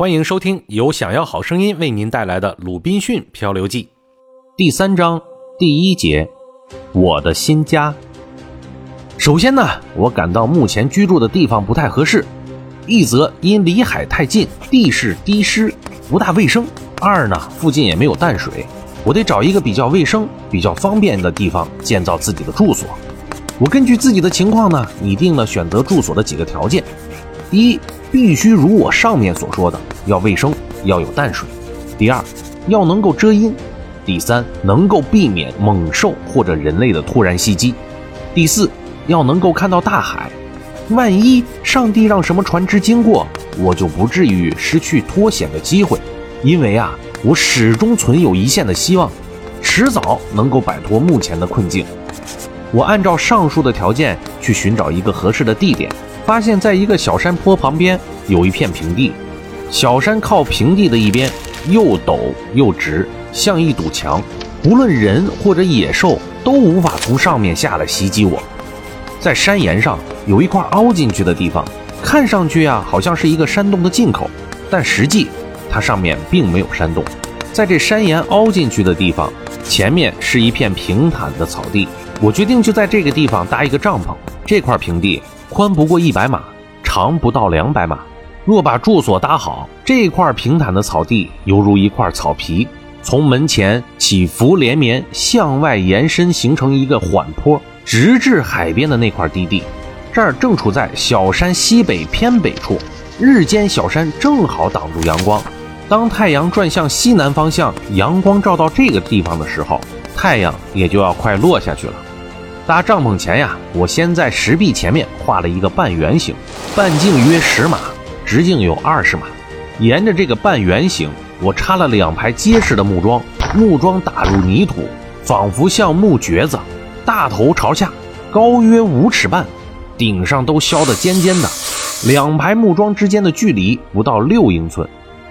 欢迎收听由想要好声音为您带来的《鲁滨逊漂流记》第三章第一节：我的新家。首先呢，我感到目前居住的地方不太合适，一则因离海太近，地势低湿，不大卫生；二呢，附近也没有淡水，我得找一个比较卫生、比较方便的地方建造自己的住所。我根据自己的情况呢，拟定了选择住所的几个条件：第一，必须如我上面所说的，要卫生，要有淡水；第二，要能够遮阴；第三，能够避免猛兽或者人类的突然袭击；第四，要能够看到大海。万一上帝让什么船只经过，我就不至于失去脱险的机会，因为啊，我始终存有一线的希望，迟早能够摆脱目前的困境。我按照上述的条件去寻找一个合适的地点，发现在一个小山坡旁边有一片平地。小山靠平地的一边又陡又直，像一堵墙，不论人或者野兽都无法从上面下来袭击我。在山岩上有一块凹进去的地方，看上去啊好像是一个山洞的进口，但实际它上面并没有山洞。在这山岩凹进去的地方，前面是一片平坦的草地。我决定就在这个地方搭一个帐篷。这块平地宽不过一百码，长不到两百码。若把住所搭好，这块平坦的草地犹如一块草皮，从门前起伏连绵，向外延伸，形成一个缓坡，直至海边的那块低地。这儿正处在小山西北偏北处，日间小山正好挡住阳光。当太阳转向西南方向，阳光照到这个地方的时候，太阳也就要快落下去了。搭帐篷前呀，我先在石壁前面画了一个半圆形，半径约十码，直径有二十码。沿着这个半圆形，我插了两排结实的木桩，木桩打入泥土，仿佛像木橛子，大头朝下，高约五尺半，顶上都削得尖尖的。两排木桩之间的距离不到六英寸。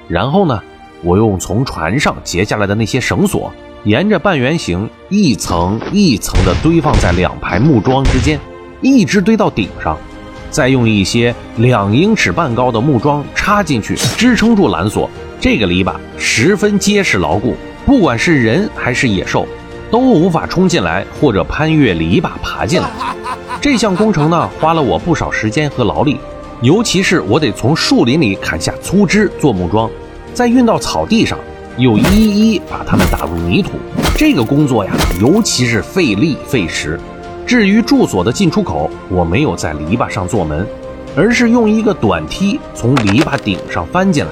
然后呢，我用从船上截下来的那些绳索。沿着半圆形一层一层地堆放在两排木桩之间，一直堆到顶上，再用一些两英尺半高的木桩插进去，支撑住缆索。这个篱笆十分结实牢固，不管是人还是野兽，都无法冲进来或者攀越篱笆爬进来。这项工程呢，花了我不少时间和劳力，尤其是我得从树林里砍下粗枝做木桩，再运到草地上。又一一把它们打入泥土，这个工作呀，尤其是费力费时。至于住所的进出口，我没有在篱笆上做门，而是用一个短梯从篱笆顶上翻进来，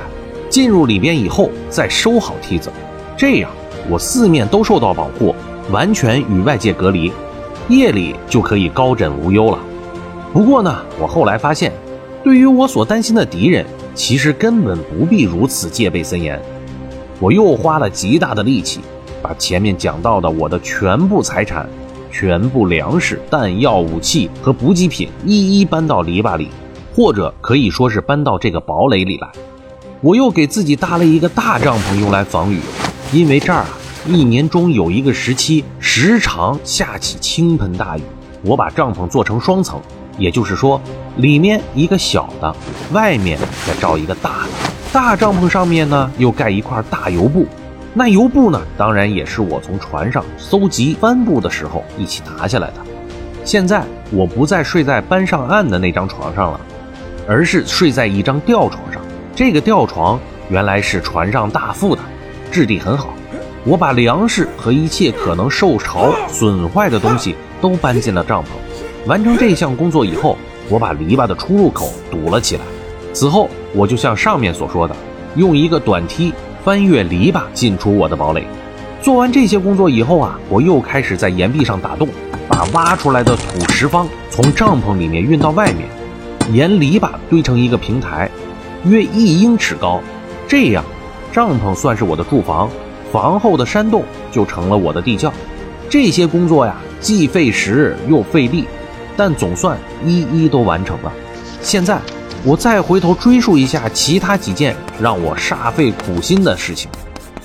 进入里边以后再收好梯子，这样我四面都受到保护，完全与外界隔离，夜里就可以高枕无忧了。不过呢，我后来发现，对于我所担心的敌人，其实根本不必如此戒备森严。我又花了极大的力气，把前面讲到的我的全部财产、全部粮食、弹药、武器和补给品一一搬到篱笆里，或者可以说是搬到这个堡垒里来。我又给自己搭了一个大帐篷用来防雨，因为这儿啊，一年中有一个时期时常下起倾盆大雨。我把帐篷做成双层，也就是说，里面一个小的，外面再罩一个大的。大帐篷上面呢，又盖一块大油布。那油布呢，当然也是我从船上搜集帆布的时候一起拿下来的。现在我不再睡在搬上岸的那张床上了，而是睡在一张吊床上。这个吊床原来是船上大副的，质地很好。我把粮食和一切可能受潮损坏的东西都搬进了帐篷。完成这项工作以后，我把篱笆的出入口堵了起来。此后，我就像上面所说的，用一个短梯翻越篱笆进出我的堡垒。做完这些工作以后啊，我又开始在岩壁上打洞，把挖出来的土石方从帐篷里面运到外面，沿篱笆堆成一个平台，约一英尺高。这样，帐篷算是我的住房，房后的山洞就成了我的地窖。这些工作呀，既费时又费力，但总算一一都完成了。现在。我再回头追溯一下其他几件让我煞费苦心的事情，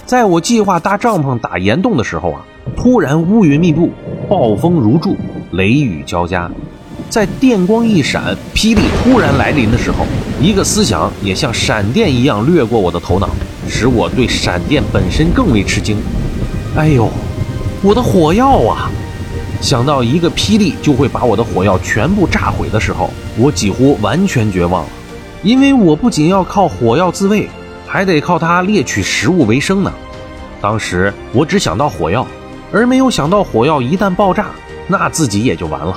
在我计划搭帐篷打岩洞的时候啊，突然乌云密布，暴风如注，雷雨交加。在电光一闪、霹雳突然来临的时候，一个思想也像闪电一样掠过我的头脑，使我对闪电本身更为吃惊。哎呦，我的火药啊！想到一个霹雳就会把我的火药全部炸毁的时候，我几乎完全绝望了。因为我不仅要靠火药自卫，还得靠它猎取食物为生呢。当时我只想到火药，而没有想到火药一旦爆炸，那自己也就完了。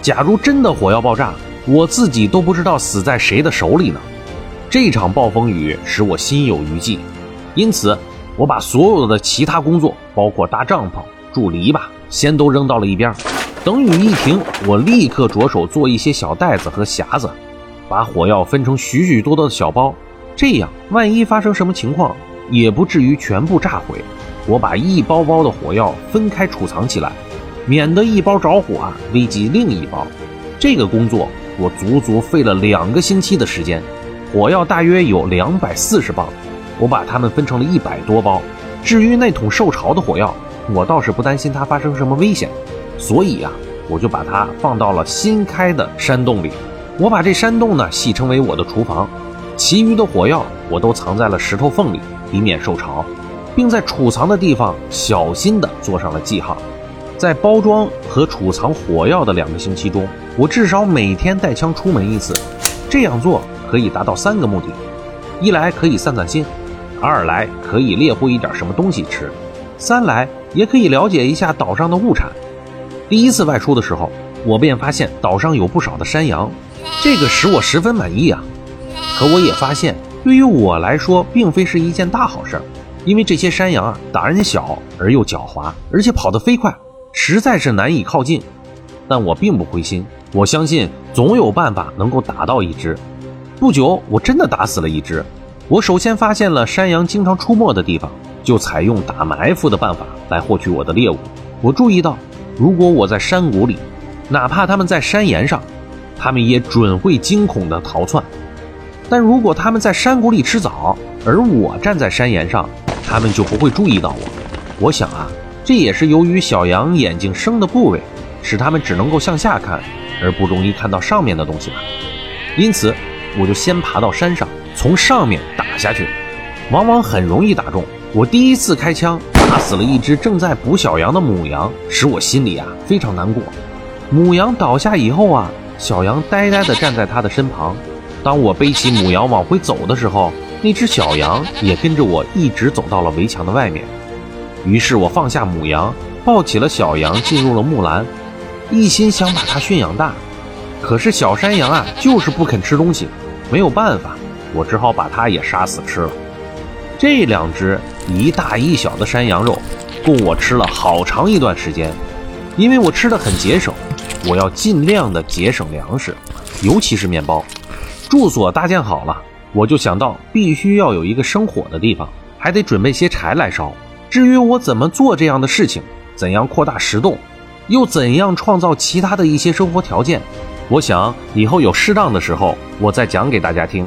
假如真的火药爆炸，我自己都不知道死在谁的手里呢。这场暴风雨使我心有余悸，因此我把所有的其他工作，包括搭帐篷、筑篱笆。先都扔到了一边。等雨一停，我立刻着手做一些小袋子和匣子，把火药分成许许多多的小包，这样万一发生什么情况，也不至于全部炸毁。我把一包包的火药分开储藏起来，免得一包着火啊危及另一包。这个工作我足足费了两个星期的时间。火药大约有两百四十磅，我把它们分成了一百多包。至于那桶受潮的火药，我倒是不担心它发生什么危险，所以呀，我就把它放到了新开的山洞里。我把这山洞呢戏称为我的厨房，其余的火药我都藏在了石头缝里，以免受潮，并在储藏的地方小心地做上了记号。在包装和储藏火药的两个星期中，我至少每天带枪出门一次。这样做可以达到三个目的：一来可以散散心，二来可以猎获一点什么东西吃。三来也可以了解一下岛上的物产。第一次外出的时候，我便发现岛上有不少的山羊，这个使我十分满意啊。可我也发现，对于我来说，并非是一件大好事，因为这些山羊啊，胆儿小而又狡猾，而且跑得飞快，实在是难以靠近。但我并不灰心，我相信总有办法能够打到一只。不久，我真的打死了一只。我首先发现了山羊经常出没的地方。就采用打埋伏的办法来获取我的猎物。我注意到，如果我在山谷里，哪怕他们在山岩上，他们也准会惊恐地逃窜；但如果他们在山谷里吃枣，而我站在山岩上，他们就不会注意到我。我想啊，这也是由于小羊眼睛生的部位，使它们只能够向下看，而不容易看到上面的东西吧。因此，我就先爬到山上，从上面打下去，往往很容易打中。我第一次开枪死了一只正在捕小羊的母羊，使我心里啊非常难过。母羊倒下以后啊，小羊呆呆地站在它的身旁。当我背起母羊往回走的时候，那只小羊也跟着我一直走到了围墙的外面。于是我放下母羊，抱起了小羊，进入了木栏，一心想把它驯养大。可是小山羊啊，就是不肯吃东西，没有办法，我只好把它也杀死吃了。这两只一大一小的山羊肉，供我吃了好长一段时间。因为我吃的很节省，我要尽量的节省粮食，尤其是面包。住所搭建好了，我就想到必须要有一个生火的地方，还得准备些柴来烧。至于我怎么做这样的事情，怎样扩大石洞，又怎样创造其他的一些生活条件，我想以后有适当的时候，我再讲给大家听。